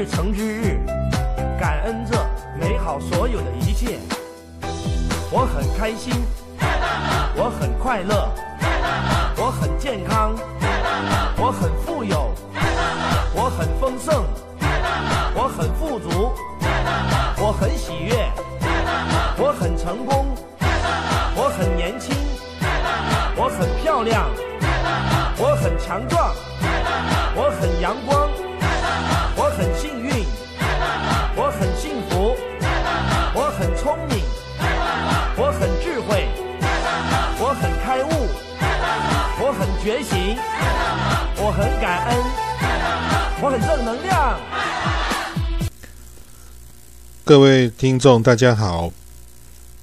日成之日，感恩这美好所有的一切，我很开心，我很快乐，我很健康，我很富有，我很丰盛，我很富足，我很喜悦，我很成功，我很年轻，我很漂亮，我很强壮，我很阳光，我很幸运，我很幸福，我很聪明，我很智慧，我很开悟，我很觉醒，我很感恩，我很正能量。各位听众，大家好。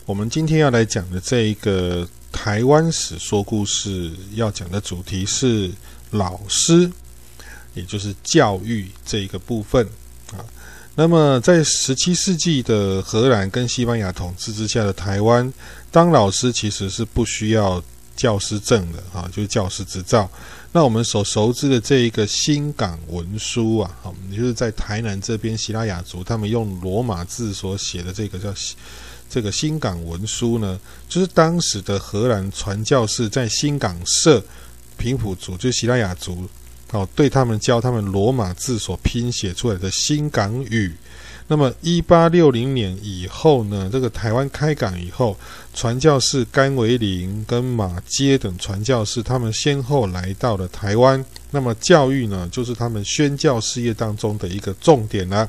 我们今天要来讲的这一个台湾史说故事，要讲的主题是老师，也就是教育这一个部分啊。那么，在十七世纪的荷兰跟西班牙统治之下的台湾，当老师其实是不需要教师证的啊，就是教师执照。那我们所熟知的这一个新港文书啊，好，也就是在台南这边希拉雅族他们用罗马字所写的这个叫这个新港文书呢，就是当时的荷兰传教士在新港设平埔族，就希拉雅族。哦，对他们教他们罗马字所拼写出来的新港语。那么，一八六零年以后呢，这个台湾开港以后，传教士甘维林跟马街等传教士，他们先后来到了台湾。那么，教育呢，就是他们宣教事业当中的一个重点啦。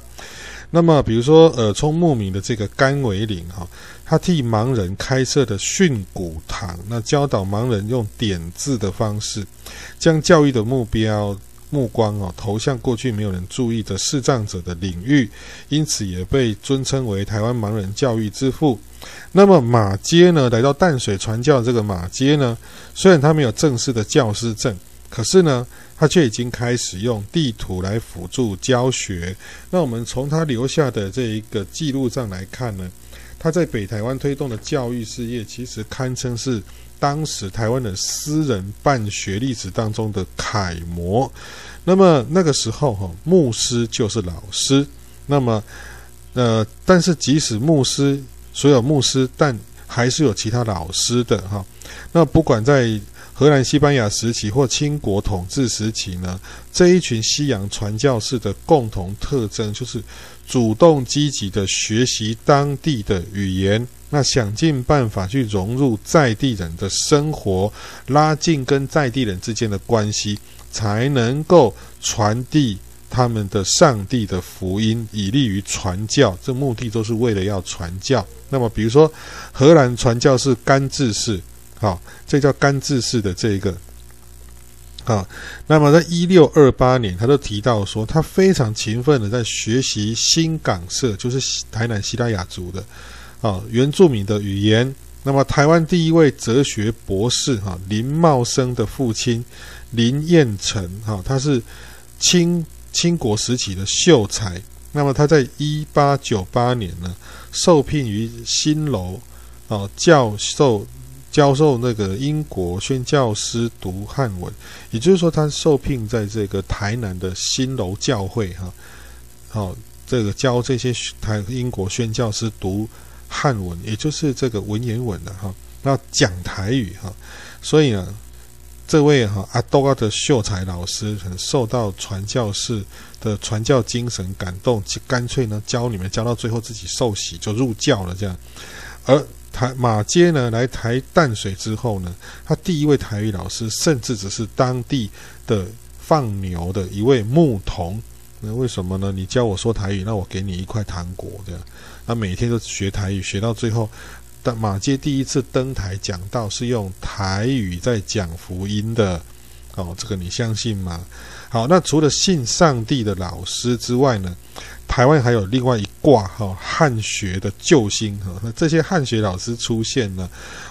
那么，比如说耳聪目明的这个甘维林哈，他替盲人开设的训诂堂，那教导盲人用点字的方式。将教育的目标目光哦投向过去没有人注意的视障者的领域，因此也被尊称为台湾盲人教育之父。那么马街呢，来到淡水传教这个马街呢，虽然他没有正式的教师证，可是呢，他却已经开始用地图来辅助教学。那我们从他留下的这一个记录上来看呢，他在北台湾推动的教育事业，其实堪称是。当时台湾的私人办学历史当中的楷模，那么那个时候哈，牧师就是老师。那么，呃，但是即使牧师，所有牧师，但还是有其他老师的哈。那不管在荷兰、西班牙时期或清国统治时期呢，这一群西洋传教士的共同特征就是主动积极的学习当地的语言。那想尽办法去融入在地人的生活，拉近跟在地人之间的关系，才能够传递他们的上帝的福音，以利于传教。这目的都是为了要传教。那么，比如说荷兰传教士甘治士，好，这叫甘治士的这一个，啊，那么在一六二八年，他都提到说，他非常勤奋的在学习新港社，就是台南西拉雅族的。啊，原住民的语言。那么，台湾第一位哲学博士哈林茂生的父亲林彦成哈，他是清清国时期的秀才。那么，他在一八九八年呢，受聘于新楼啊，教授教授那个英国宣教师读汉文。也就是说，他受聘在这个台南的新楼教会哈，好，这个教这些台英国宣教师读。汉文，也就是这个文言文的哈，那讲台语哈，所以呢，这位哈阿多阿的秀才老师很受到传教士的传教精神感动，就干脆呢教你们教到最后自己受洗就入教了这样。而台马街呢来台淡水之后呢，他第一位台语老师甚至只是当地的放牛的一位牧童。那为什么呢？你教我说台语，那我给你一块糖果这样。他每天都学台语，学到最后，但马街第一次登台讲道是用台语在讲福音的，哦，这个你相信吗？好，那除了信上帝的老师之外呢，台湾还有另外一挂哈汉学的救星哈，那这些汉学老师出现呢，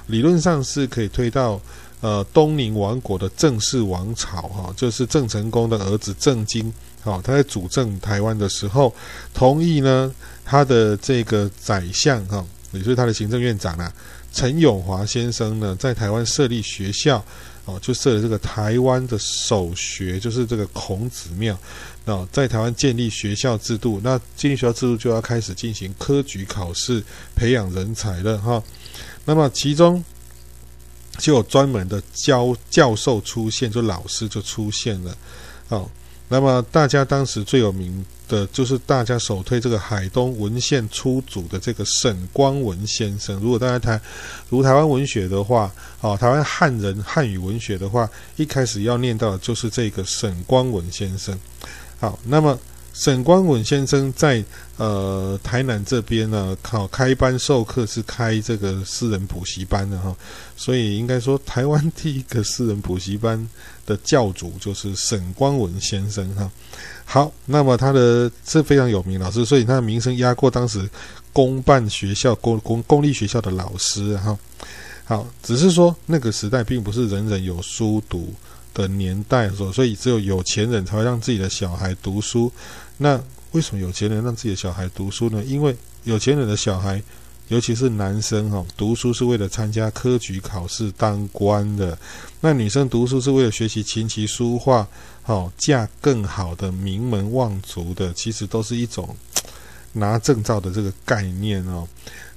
理论上是可以推到呃东宁王国的郑氏王朝哈，就是郑成功的儿子郑经，好，他在主政台湾的时候，同意呢。他的这个宰相哈，也就是他的行政院长啊，陈永华先生呢，在台湾设立学校，哦，就设了这个台湾的首学，就是这个孔子庙。那在台湾建立学校制度，那建立学校制度就要开始进行科举考试，培养人才了哈。那么其中就有专门的教教授出现，就老师就出现了。哦，那么大家当时最有名的就是大家首推这个海东文献出祖的这个沈光文先生。如果大家台读台湾文学的话，哦，台湾汉人汉语文学的话，一开始要念到的就是这个沈光文先生。好，那么沈光文先生在呃台南这边呢，考开班授课是开这个私人补习班的哈，所以应该说台湾第一个私人补习班的教主就是沈光文先生哈。好，那么他的是非常有名老师，所以他的名声压过当时公办学校、公公公立学校的老师哈。好，只是说那个时代并不是人人有书读。的年代，所所以只有有钱人才会让自己的小孩读书。那为什么有钱人让自己的小孩读书呢？因为有钱人的小孩，尤其是男生哈，读书是为了参加科举考试当官的。那女生读书是为了学习琴棋书画，好嫁更好的名门望族的。其实都是一种拿证照的这个概念哦。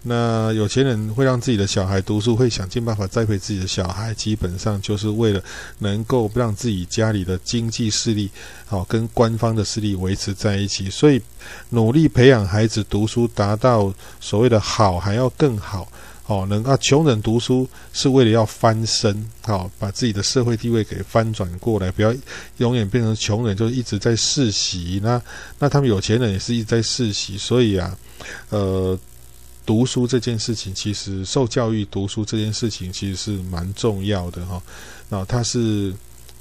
那有钱人会让自己的小孩读书，会想尽办法栽培自己的小孩，基本上就是为了能够让自己家里的经济势力，好跟官方的势力维持在一起。所以努力培养孩子读书，达到所谓的好还要更好，哦，能啊穷人读书是为了要翻身，好把自己的社会地位给翻转过来，不要永远变成穷人，就一直在世袭。那那他们有钱人也是一直在世袭，所以啊，呃。读书这件事情，其实受教育读书这件事情，其实是蛮重要的哈。那他是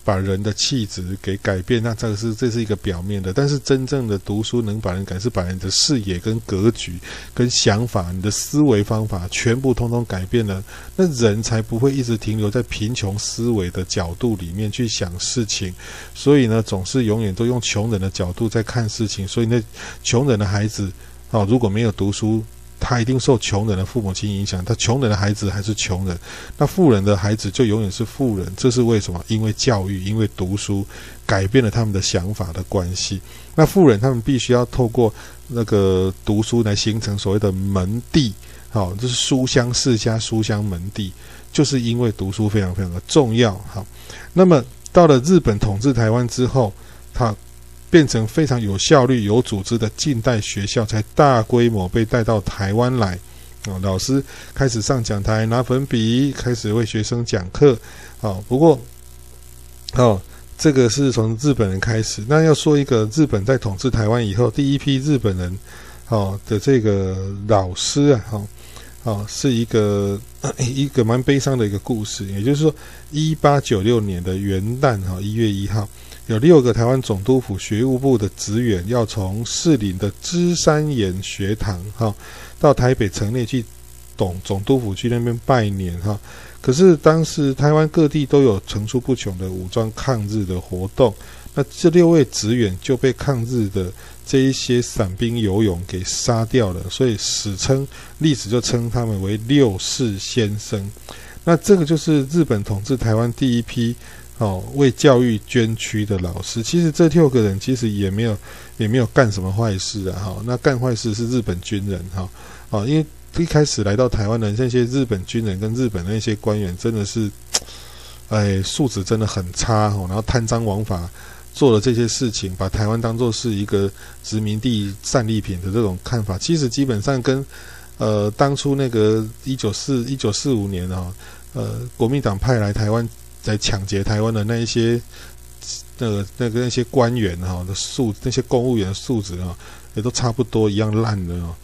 把人的气质给改变，那这个是这是一个表面的，但是真正的读书能把人改，是把人的视野跟格局跟想法，你的思维方法全部通通改变了，那人才不会一直停留在贫穷思维的角度里面去想事情。所以呢，总是永远都用穷人的角度在看事情。所以那穷人的孩子啊，如果没有读书，他一定受穷人的父母亲影响，他穷人的孩子还是穷人，那富人的孩子就永远是富人。这是为什么？因为教育，因为读书改变了他们的想法的关系。那富人他们必须要透过那个读书来形成所谓的门第，好，就是书香世家、书香门第，就是因为读书非常非常的重要。好，那么到了日本统治台湾之后，他。变成非常有效率、有组织的近代学校，才大规模被带到台湾来。啊，老师开始上讲台，拿粉笔，开始为学生讲课。啊，不过，哦，这个是从日本人开始。那要说一个日本在统治台湾以后，第一批日本人，哦的这个老师啊，哈，哦，是一个 一个蛮悲伤的一个故事。也就是说，一八九六年的元旦，哈，一月一号。有六个台湾总督府学务部的职员要从士林的芝山岩学堂哈，到台北城内去董总督府去那边拜年哈。可是当时台湾各地都有层出不穷的武装抗日的活动，那这六位职员就被抗日的这一些散兵游勇给杀掉了，所以史称历史就称他们为六世先生。那这个就是日本统治台湾第一批。哦，为教育捐躯的老师，其实这六个人其实也没有也没有干什么坏事啊。哈，那干坏事是日本军人哈。哦，因为一开始来到台湾的那些日本军人跟日本那些官员，真的是，哎，素质真的很差哈。然后贪赃枉法，做了这些事情，把台湾当做是一个殖民地战利品的这种看法，其实基本上跟呃当初那个一九四一九四五年啊，呃国民党派来台湾。在抢劫台湾的那一些，那个那个那些官员哈的素，那些公务员素质啊，也都差不多一样烂的哦。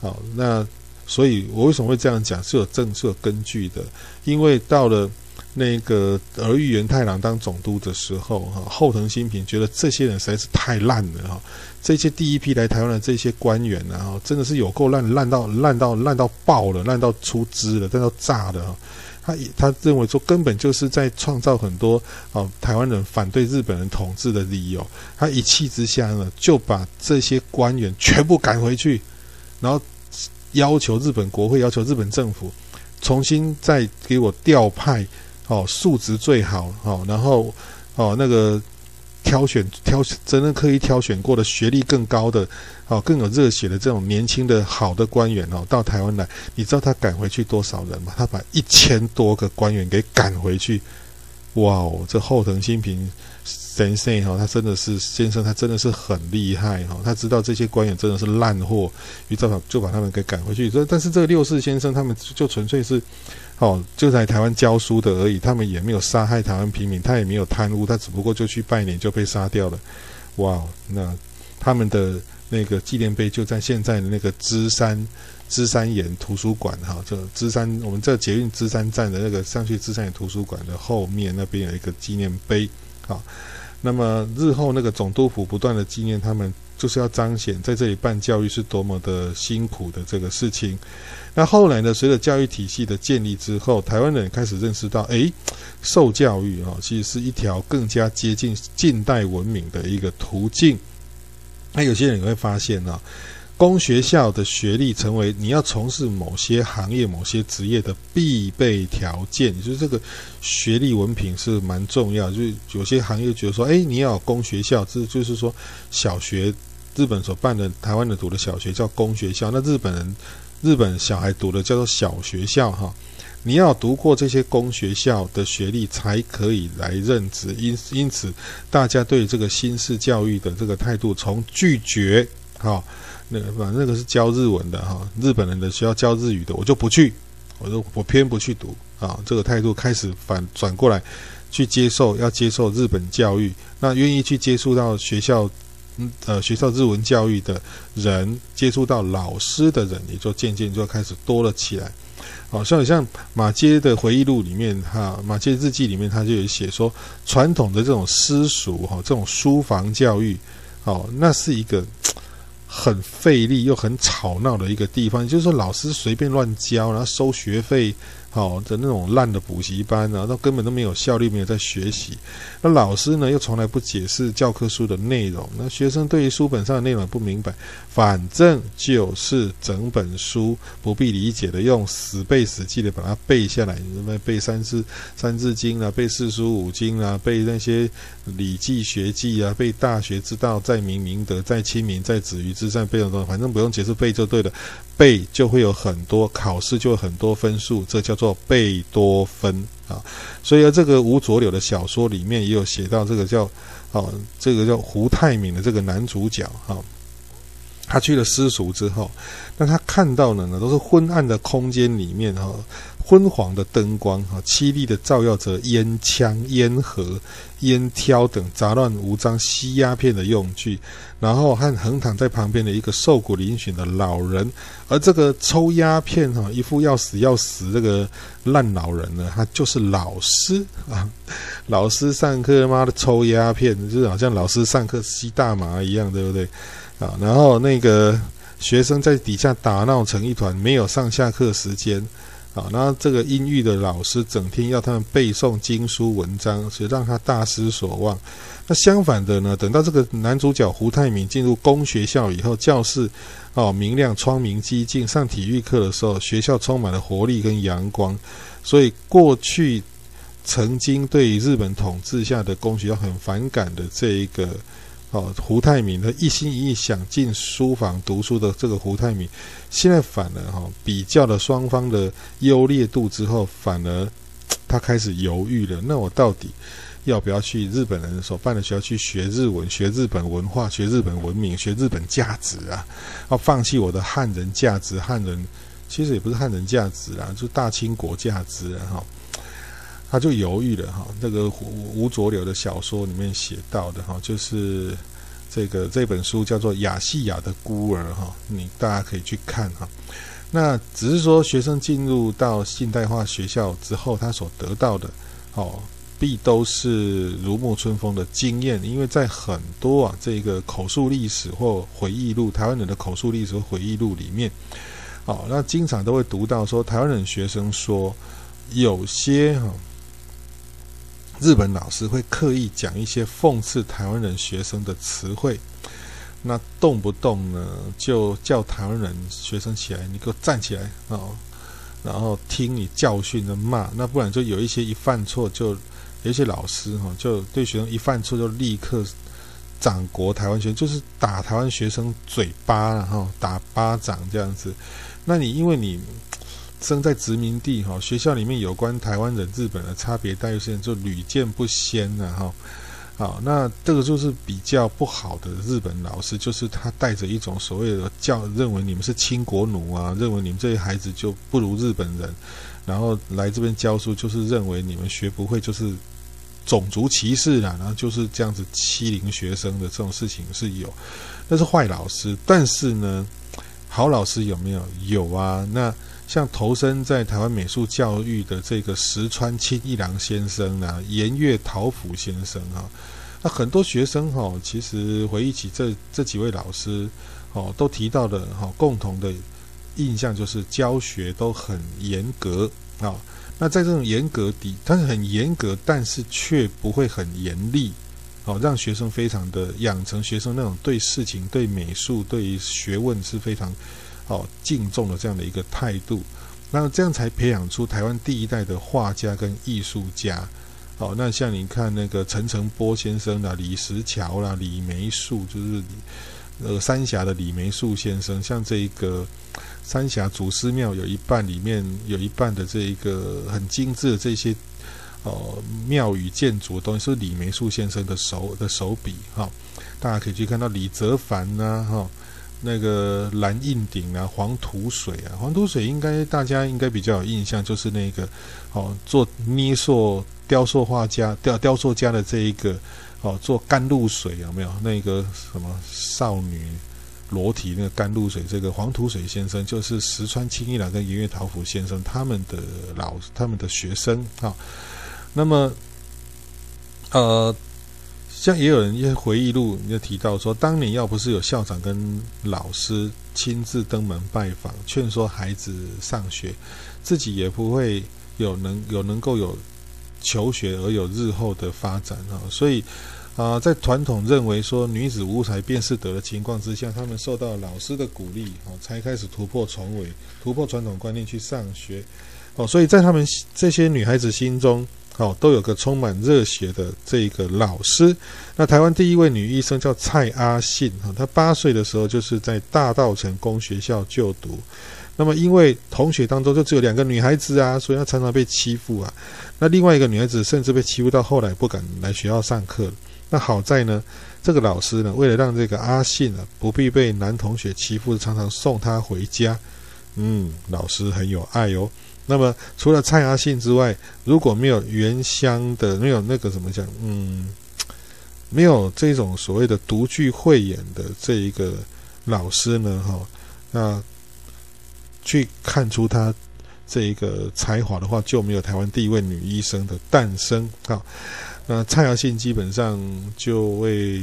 好，那所以我为什么会这样讲？是有正是有根据的。因为到了那个儿玉源太郎当总督的时候，哈，后藤新平觉得这些人实在是太烂了哈。这些第一批来台湾的这些官员呢，哈，真的是有够烂，烂到烂到烂到爆了，烂到出汁了，烂到炸了哈。他他认为说根本就是在创造很多哦台湾人反对日本人统治的理由。他一气之下呢，就把这些官员全部赶回去，然后要求日本国会要求日本政府重新再给我调派哦素质最好哦，然后哦那个挑选挑选真正刻意挑选过的学历更高的哦更有热血的这种年轻的好的官员哦到台湾来，你知道他赶回去多少人吗？他把一千多个官员给赶回去。哇哦，这后藤新平先生哈，他真的是先生，他真的是很厉害哈。他知道这些官员真的是烂货，于是就把他们给赶回去。这但是这个六世先生他们就纯粹是哦，就在台湾教书的而已，他们也没有杀害台湾平民，他也没有贪污，他只不过就去拜年就被杀掉了。哇，那他们的那个纪念碑就在现在的那个芝山。芝山岩图书馆，哈，这芝山，我们这捷运芝山站的那个上去芝山岩图书馆的后面那边有一个纪念碑，好，那么日后那个总督府不断的纪念他们，就是要彰显在这里办教育是多么的辛苦的这个事情。那后来呢，随着教育体系的建立之后，台湾人开始认识到，诶，受教育啊，其实是一条更加接近近代文明的一个途径。那有些人也会发现呢。公学校的学历成为你要从事某些行业、某些职业的必备条件，就是这个学历文凭是蛮重要。就是有些行业觉得说，哎，你要公学校，这就是说小学日本所办的台湾的读的小学叫公学校，那日本人日本小孩读的叫做小学校哈。你要读过这些公学校的学历才可以来任职，因因此大家对这个新式教育的这个态度从拒绝哈。那个反正那个是教日文的哈，日本人的需要教日语的，我就不去，我说我偏不去读啊。这个态度开始反转过来，去接受要接受日本教育，那愿意去接触到学校，嗯呃学校日文教育的人，接触到老师的人，也就渐渐就开始多了起来。好像像马街的回忆录里面哈，马街日记里面他就有写说，传统的这种私塾哈，这种书房教育，哦，那是一个。很费力又很吵闹的一个地方，就是说老师随便乱教，然后收学费。好的那种烂的补习班啊，那根本都没有效率，没有在学习。那老师呢，又从来不解释教科书的内容。那学生对于书本上的内容不明白，反正就是整本书不必理解的，用死背死记的把它背下来。什么背三字三字经啊，背四书五经啊，背那些礼记学记啊，背大学之道，在明明德，在亲民，在止于至善，背什么反正不用解释，背就对了。背就会有很多考试，就有很多分数，这叫做贝多芬啊。所以这个吴浊柳的小说里面也有写到这个叫哦，这个叫胡太敏的这个男主角哈，他去了私塾之后，那他看到的呢都是昏暗的空间里面哈。昏黄的灯光，哈，凄厉的照耀着烟枪、烟盒、烟挑等杂乱无章吸鸦片的用具，然后和横躺在旁边的一个瘦骨嶙峋的老人，而这个抽鸦片，哈，一副要死要死这个烂老人呢，他就是老师啊。老师上课，妈的抽鸦片，就是好像老师上课吸大麻一样，对不对？啊，然后那个学生在底下打闹成一团，没有上下课时间。啊，那这个阴郁的老师整天要他们背诵经书文章，所以让他大失所望。那相反的呢，等到这个男主角胡泰明进入公学校以后，教室哦明亮，窗明几净。上体育课的时候，学校充满了活力跟阳光。所以过去曾经对日本统治下的公学校很反感的这一个。哦，胡泰明他一心一意想进书房读书的这个胡泰明，现在反而哈比较了双方的优劣度之后，反而他开始犹豫了。那我到底要不要去日本人所办的学校去学日文、学日本文化、学日本文明、学日本价值啊？要放弃我的汉人价值，汉人其实也不是汉人价值啦，就大清国价值啊！哈。他就犹豫了哈，那个吴浊流的小说里面写到的哈，就是这个这本书叫做《亚细亚的孤儿》哈，你大家可以去看哈。那只是说学生进入到现代化学校之后，他所得到的哦，必都是如沐春风的经验，因为在很多啊这个口述历史或回忆录，台湾人的口述历史和回忆录里面，哦，那经常都会读到说，台湾人学生说有些哈。日本老师会刻意讲一些讽刺台湾人学生的词汇，那动不动呢就叫台湾人学生起来，你给我站起来哦！然后听你教训的骂，那不然就有一些一犯错就有一些老师哈，就对学生一犯错就立刻掌国台湾学生，就是打台湾学生嘴巴然后打巴掌这样子。那你因为你生在殖民地哈，学校里面有关台湾人、日本的差别待遇现就屡见不鲜了哈。好，那这个就是比较不好的日本老师，就是他带着一种所谓的教，认为你们是亲国奴啊，认为你们这些孩子就不如日本人，然后来这边教书，就是认为你们学不会，就是种族歧视啦，然后就是这样子欺凌学生的这种事情是有，那是坏老师。但是呢，好老师有没有？有啊，那。像投身在台湾美术教育的这个石川清一郎先生啊，岩月桃甫先生啊，那很多学生哈，其实回忆起这这几位老师哦，都提到的哈，共同的印象就是教学都很严格啊。那在这种严格底，但是很严格，但是却不会很严厉哦，让学生非常的养成学生那种对事情、对美术、对学问是非常。哦，敬重的这样的一个态度，那这样才培养出台湾第一代的画家跟艺术家。哦，那像你看那个陈澄波先生啦、李石桥啦、李梅树，就是呃三峡的李梅树先生，像这一个三峡祖师庙有一半里面有一半的这一个很精致的这些哦庙宇建筑的东西，是李梅树先生的手的手笔哈。大家可以去看到李泽凡呐哈。那个蓝印顶啊，黄土水啊，黄土水应该大家应该比较有印象，就是那个哦，做捏塑雕塑画家雕雕塑家的这一个哦，做甘露水有没有？那个什么少女裸体那个甘露水，这个黄土水先生就是石川清一郎跟岩月桃甫先生他们的老他们的学生啊。那么呃。像也有人一些回忆录，你就提到说，当年要不是有校长跟老师亲自登门拜访，劝说孩子上学，自己也不会有能有能够有求学而有日后的发展啊。所以啊，在传统认为说女子无才便是德的情况之下，他们受到老师的鼓励哦，才开始突破重围，突破传统观念去上学哦。所以在他们这些女孩子心中。哦，都有个充满热血的这个老师。那台湾第一位女医生叫蔡阿信，哈，她八岁的时候就是在大道城公学校就读。那么因为同学当中就只有两个女孩子啊，所以她常常被欺负啊。那另外一个女孩子甚至被欺负到后来不敢来学校上课。那好在呢，这个老师呢，为了让这个阿信啊不必被男同学欺负，常常送她回家。嗯，老师很有爱哦。那么除了蔡雅信之外，如果没有原乡的，没有那个怎么讲，嗯，没有这种所谓的独具慧眼的这一个老师呢，哈，那去看出他这一个才华的话，就没有台湾第一位女医生的诞生啊。那蔡雅信基本上就为。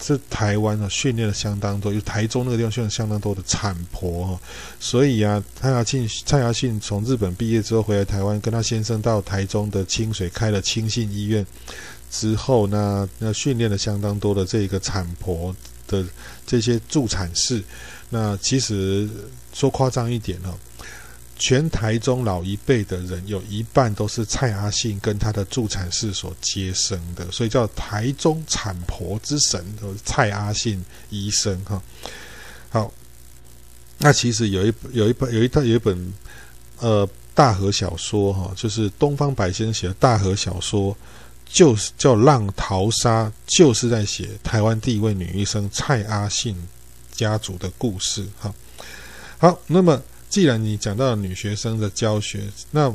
是台湾啊，训练了相当多，就台中那个地方训练相当多的产婆哈，所以啊，蔡雅庆蔡雅庆从日本毕业之后回来台湾，跟他先生到台中的清水开了清信医院，之后呢，那训练了相当多的这个产婆的这些助产士，那其实说夸张一点哦。全台中老一辈的人，有一半都是蔡阿信跟他的助产士所接生的，所以叫台中产婆之神，蔡阿信医生哈。好，那其实有一有一本有一套有一本呃大河小说哈，就是东方白先写的大河小说，就是叫《浪淘沙》，就是在写台湾第一位女医生蔡阿信家族的故事哈。好，那么。既然你讲到女学生的教学，那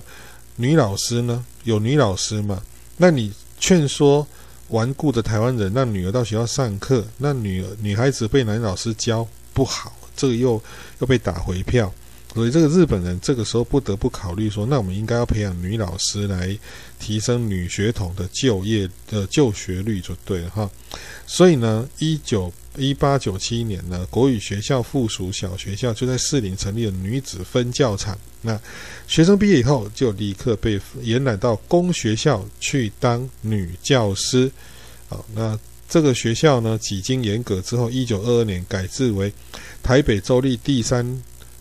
女老师呢？有女老师嘛？那你劝说顽固的台湾人让女儿到学校上课，那女儿女孩子被男老师教不好，这个又又被打回票，所以这个日本人这个时候不得不考虑说，那我们应该要培养女老师来提升女学童的就业的就学率就对了哈。所以呢，一九。一八九七年呢，国语学校附属小学校就在士林成立了女子分教场。那学生毕业以后，就立刻被延揽到公学校去当女教师。好，那这个学校呢，几经严格之后，一九二二年改制为台北州立第三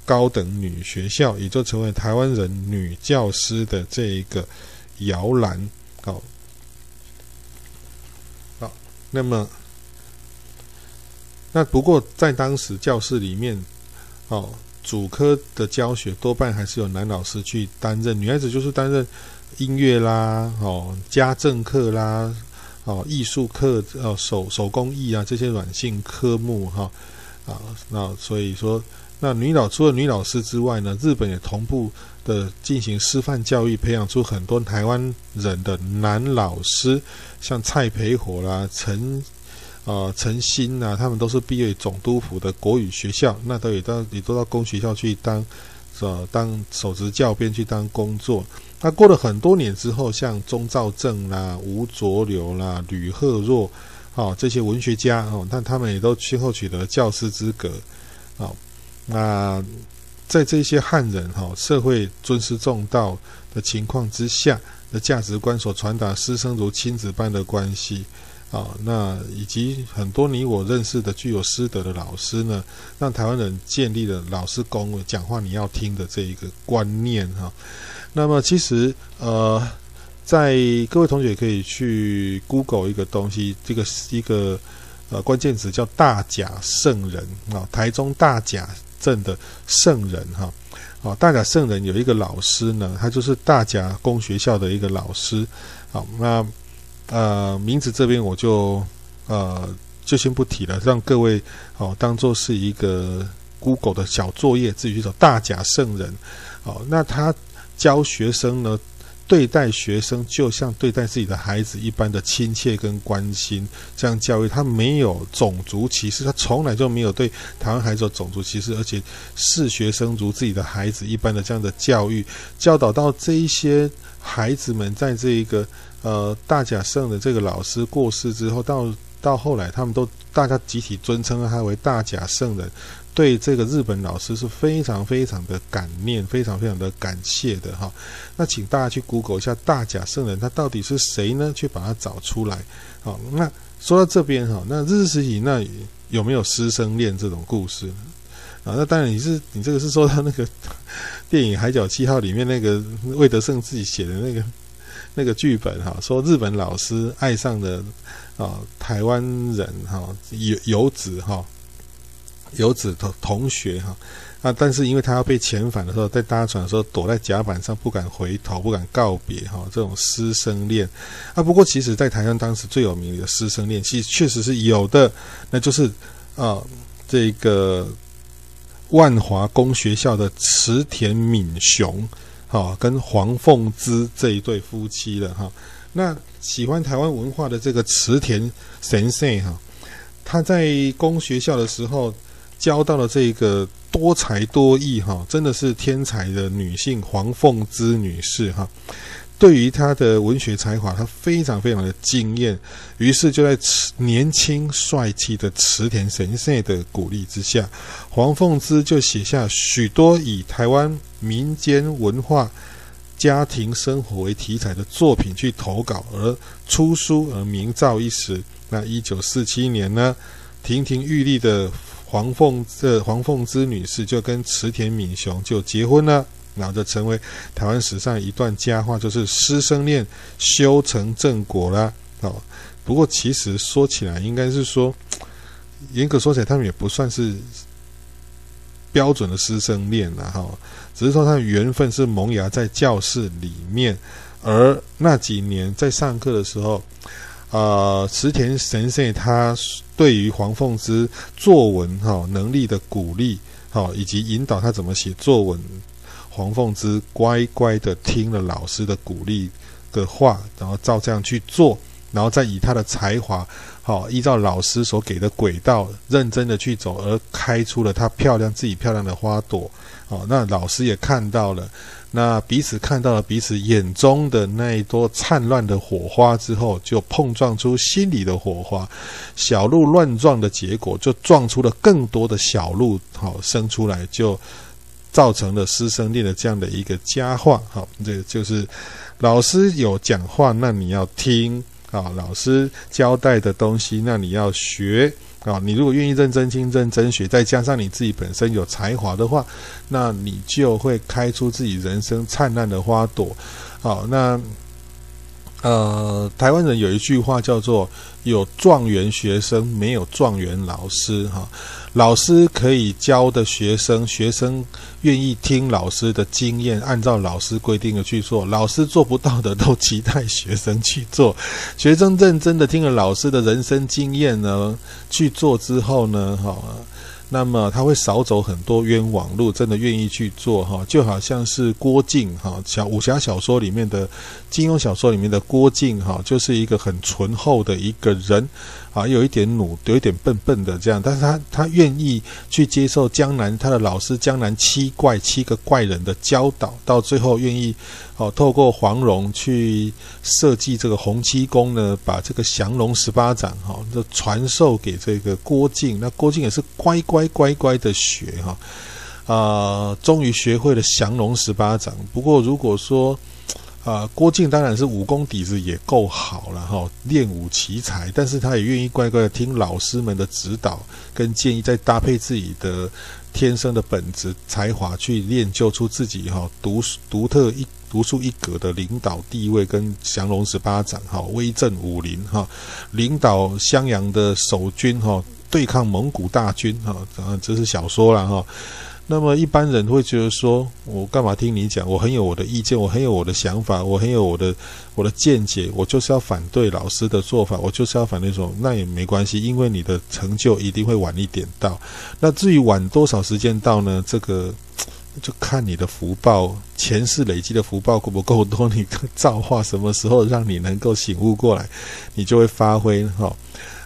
高等女学校，也就成为台湾人女教师的这一个摇篮。好，好，那么，那不过在当时教室里面，哦，主科的教学多半还是由男老师去担任，女孩子就是担任音乐啦，哦，家政课啦。哦，艺术课，哦，手手工艺啊，这些软性科目哈，啊，那所以说，那女老除了女老师之外呢，日本也同步的进行师范教育，培养出很多台湾人的男老师，像蔡培火啦、陈啊陈新呐，他们都是毕业于总督府的国语学校，那都也到也都到公学校去当，呃，当首席教鞭去当工作。那过了很多年之后，像钟兆正啦、吴浊流啦、吕赫若，哦，这些文学家哦，但他们也都先后取得教师资格，哦，那在这些汉人哈社会尊师重道的情况之下，的价值观所传达师生如亲子般的关系，啊，那以及很多你我认识的具有师德的老师呢，让台湾人建立了老师公讲话你要听的这一个观念哈。那么其实，呃，在各位同学可以去 Google 一个东西，这个是一个呃关键词叫大甲圣人啊，台中大甲镇的圣人哈，啊，大甲圣人有一个老师呢，他就是大甲公学校的一个老师，好，那呃名字这边我就呃就先不提了，让各位哦当做是一个 Google 的小作业，自己去找大甲圣人，好，那他。教学生呢，对待学生就像对待自己的孩子一般的亲切跟关心，这样教育他没有种族歧视，他从来就没有对台湾孩子有种族歧视，而且视学生如自己的孩子一般的这样的教育，教导到这一些孩子们，在这一个呃大甲圣的这个老师过世之后，到到后来他们都大家集体尊称他为大甲圣人。对这个日本老师是非常非常的感念，非常非常的感谢的哈。那请大家去 Google 一下大甲圣人，他到底是谁呢？去把他找出来。好，那说到这边哈，那日式时那有没有师生恋这种故事呢？啊，那当然你是你这个是说他那个电影《海角七号》里面那个魏德胜自己写的那个那个剧本哈，说日本老师爱上了啊台湾人哈游游子哈。游子同同学哈啊，但是因为他要被遣返的时候，在搭船的时候躲在甲板上不敢回头，不敢告别哈，这种师生恋啊。不过其实，在台湾当时最有名的师生恋，其实确实是有的，那就是啊，这个万华工学校的池田敏雄哈跟黄凤姿这一对夫妻了哈。那喜欢台湾文化的这个池田先生哈，他在工学校的时候。交到了这个多才多艺哈，真的是天才的女性黄凤姿女士哈。对于她的文学才华，她非常非常的惊艳。于是就在年轻帅气的池田神社的鼓励之下，黄凤姿就写下许多以台湾民间文化、家庭生活为题材的作品去投稿，而出书而名噪一时。那一九四七年呢，亭亭玉立的。黄凤这黄凤芝女士就跟池田敏雄就结婚了，然后就成为台湾史上一段佳话，就是师生恋修成正果了。哦，不过其实说起来，应该是说，严格说起来，他们也不算是标准的师生恋了哈，只是说他们缘分是萌芽在教室里面，而那几年在上课的时候。呃，池田神社他对于黄凤之作文哈能力的鼓励，好以及引导他怎么写作文，黄凤之乖乖的听了老师的鼓励的话，然后照这样去做，然后再以他的才华，好依照老师所给的轨道，认真的去走，而开出了他漂亮自己漂亮的花朵，好，那老师也看到了。那彼此看到了彼此眼中的那一朵灿烂的火花之后，就碰撞出心里的火花。小鹿乱撞的结果，就撞出了更多的小鹿，好生出来，就造成了师生恋的这样的一个佳话。好，这就是老师有讲话，那你要听啊；老师交代的东西，那你要学啊，你如果愿意认真听、认真学，再加上你自己本身有才华的话，那你就会开出自己人生灿烂的花朵。好，那呃，台湾人有一句话叫做“有状元学生，没有状元老师”。哈，老师可以教的学生，学生愿意听老师的经验，按照老师规定的去做。老师做不到的，都期待学生去做。学生认真的听了老师的人生经验呢，去做之后呢，哈。那么他会少走很多冤枉路，真的愿意去做哈，就好像是郭靖哈，小武侠小说里面的金庸小说里面的郭靖哈，就是一个很醇厚的一个人。啊，有一点努，有一点笨笨的这样，但是他他愿意去接受江南他的老师江南七怪七个怪人的教导，到最后愿意哦，透过黄蓉去设计这个洪七公呢，把这个降龙十八掌哈，就传授给这个郭靖。那郭靖也是乖乖乖乖的学哈，啊，终于学会了降龙十八掌。不过如果说，啊，郭靖当然是武功底子也够好了哈，练武奇才，但是他也愿意乖乖的听老师们的指导跟建议，再搭配自己的天生的本质才华去练就出自己哈独独特一独树一格的领导地位跟降龙十八掌哈威震武林哈，领导襄阳的守军哈对抗蒙古大军哈，啊这是小说了哈。那么一般人会觉得说，我干嘛听你讲？我很有我的意见，我很有我的想法，我很有我的我的见解，我就是要反对老师的做法，我就是要反对说，那也没关系，因为你的成就一定会晚一点到。那至于晚多少时间到呢？这个就看你的福报，前世累积的福报够不够多，你的造化什么时候让你能够醒悟过来，你就会发挥哈。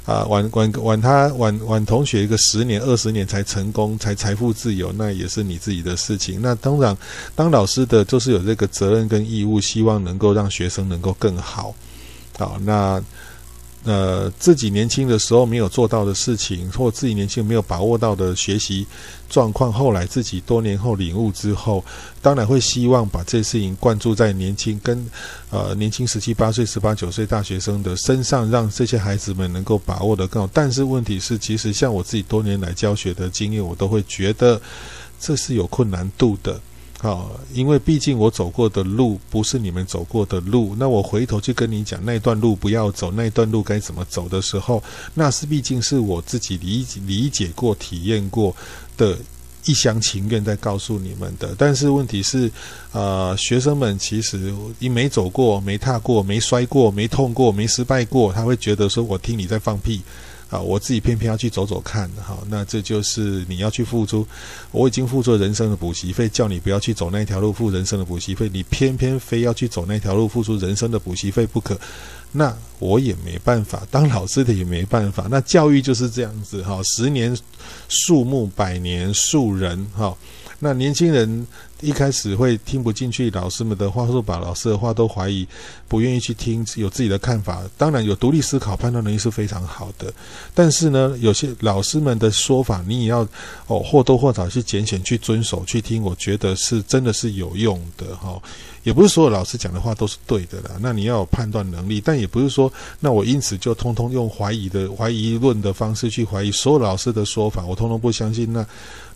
啊，晚晚晚他晚晚同学一个十年二十年才成功，才财富自由，那也是你自己的事情。那当然，当老师的就是有这个责任跟义务，希望能够让学生能够更好。好，那。呃，自己年轻的时候没有做到的事情，或自己年轻没有把握到的学习状况，后来自己多年后领悟之后，当然会希望把这事情灌注在年轻跟呃年轻十七八岁、十八九岁大学生的身上，让这些孩子们能够把握得更好。但是问题是，其实像我自己多年来教学的经验，我都会觉得这是有困难度的。好，因为毕竟我走过的路不是你们走过的路，那我回头去跟你讲那段路不要走，那段路该怎么走的时候，那是毕竟是我自己理理解过、体验过的一厢情愿在告诉你们的。但是问题是，呃，学生们其实你没走过、没踏过、没摔过、没痛过、没失败过，他会觉得说我听你在放屁。啊，我自己偏偏要去走走看，哈，那这就是你要去付出。我已经付出了人生的补习费，叫你不要去走那条路，付人生的补习费，你偏偏非要去走那条路，付出人生的补习费不可，那我也没办法，当老师的也没办法。那教育就是这样子，哈，十年树木，百年树人，哈。那年轻人一开始会听不进去老师们的话，或把老师的话都怀疑，不愿意去听，有自己的看法。当然有独立思考、判断能力是非常好的。但是呢，有些老师们的说法，你也要哦或多或少去拣选、去遵守、去听。我觉得是真的是有用的哈。也不是所有老师讲的话都是对的啦。那你要有判断能力，但也不是说那我因此就通通用怀疑的怀疑论的方式去怀疑所有老师的说法，我通通不相信那。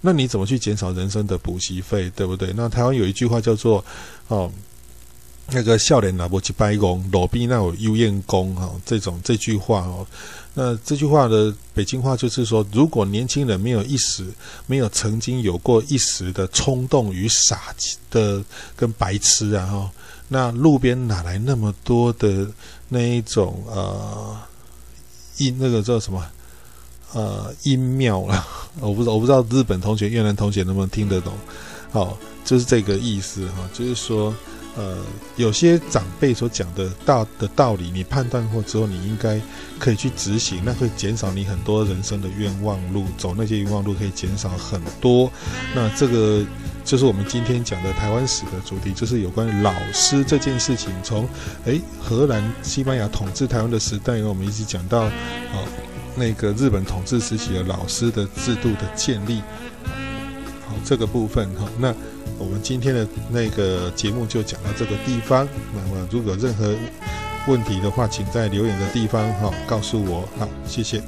那你怎么去减少人生的补习费，对不对？那台湾有一句话叫做“哦，那个笑脸拿不起白工，裸臂那有幽燕功”哈，这种这句话哦，那这句话的北京话就是说，如果年轻人没有一时，没有曾经有过一时的冲动与傻的跟白痴啊哈，那路边哪来那么多的那一种呃，一那个叫什么？呃，音妙了，我不知道，我不知道日本同学、越南同学能不能听得懂。好，就是这个意思哈，就是说，呃，有些长辈所讲的道的道理，你判断过之后，你应该可以去执行，那会减少你很多人生的冤枉路，走那些冤枉路可以减少很多。那这个就是我们今天讲的台湾史的主题，就是有关于老师这件事情。从诶荷兰、西班牙统治台湾的时代，我们一直讲到啊。那个日本统治时期的老师的制度的建立，好，这个部分哈，那我们今天的那个节目就讲到这个地方。那么，如果任何问题的话，请在留言的地方哈告诉我。好，谢谢。